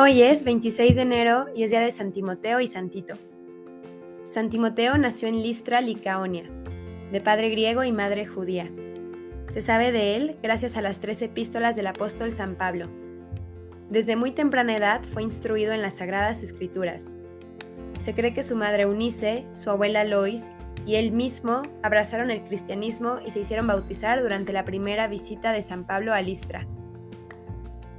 Hoy es 26 de enero y es día de San Timoteo y Santito. San Timoteo nació en Listra, Licaonia, de padre griego y madre judía. Se sabe de él gracias a las tres epístolas del apóstol San Pablo. Desde muy temprana edad fue instruido en las Sagradas Escrituras. Se cree que su madre Unice, su abuela Lois y él mismo abrazaron el cristianismo y se hicieron bautizar durante la primera visita de San Pablo a Listra.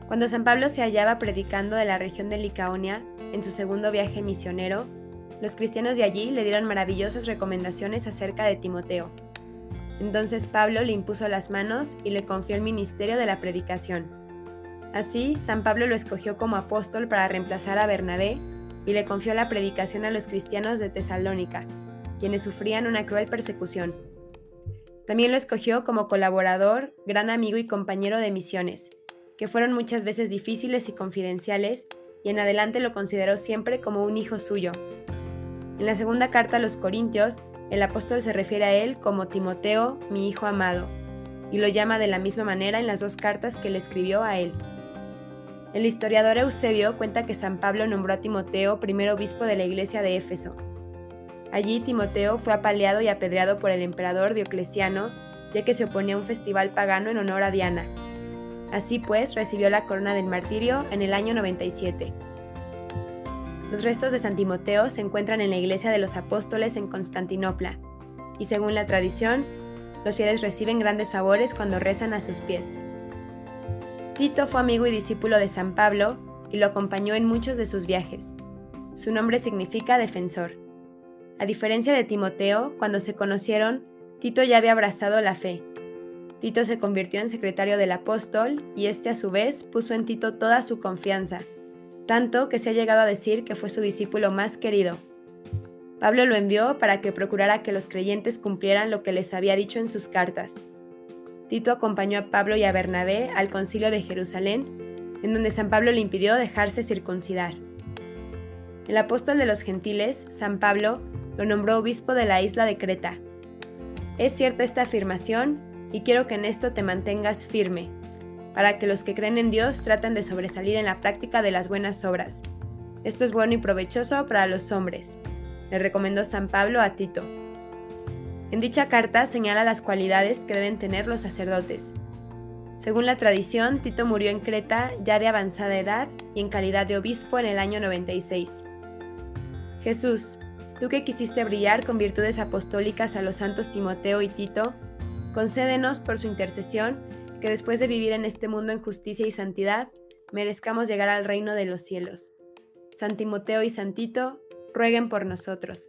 Cuando San Pablo se hallaba predicando de la región de Licaonia en su segundo viaje misionero, los cristianos de allí le dieron maravillosas recomendaciones acerca de Timoteo. Entonces Pablo le impuso las manos y le confió el ministerio de la predicación. Así, San Pablo lo escogió como apóstol para reemplazar a Bernabé y le confió la predicación a los cristianos de Tesalónica, quienes sufrían una cruel persecución. También lo escogió como colaborador, gran amigo y compañero de misiones, que fueron muchas veces difíciles y confidenciales, y en adelante lo consideró siempre como un hijo suyo. En la segunda carta a los Corintios, el apóstol se refiere a él como Timoteo, mi hijo amado, y lo llama de la misma manera en las dos cartas que le escribió a él. El historiador Eusebio cuenta que San Pablo nombró a Timoteo primer obispo de la iglesia de Éfeso. Allí Timoteo fue apaleado y apedreado por el emperador Diocleciano, ya que se oponía a un festival pagano en honor a Diana, Así pues, recibió la corona del martirio en el año 97. Los restos de San Timoteo se encuentran en la iglesia de los apóstoles en Constantinopla, y según la tradición, los fieles reciben grandes favores cuando rezan a sus pies. Tito fue amigo y discípulo de San Pablo y lo acompañó en muchos de sus viajes. Su nombre significa defensor. A diferencia de Timoteo, cuando se conocieron, Tito ya había abrazado la fe Tito se convirtió en secretario del apóstol y este a su vez puso en Tito toda su confianza, tanto que se ha llegado a decir que fue su discípulo más querido. Pablo lo envió para que procurara que los creyentes cumplieran lo que les había dicho en sus cartas. Tito acompañó a Pablo y a Bernabé al concilio de Jerusalén, en donde San Pablo le impidió dejarse circuncidar. El apóstol de los gentiles, San Pablo, lo nombró obispo de la isla de Creta. ¿Es cierta esta afirmación y quiero que en esto te mantengas firme, para que los que creen en Dios traten de sobresalir en la práctica de las buenas obras. Esto es bueno y provechoso para los hombres, le recomendó San Pablo a Tito. En dicha carta señala las cualidades que deben tener los sacerdotes. Según la tradición, Tito murió en Creta ya de avanzada edad y en calidad de obispo en el año 96. Jesús, tú que quisiste brillar con virtudes apostólicas a los santos Timoteo y Tito, Concédenos por su intercesión que después de vivir en este mundo en justicia y santidad, merezcamos llegar al reino de los cielos. San Timoteo y Santito, rueguen por nosotros.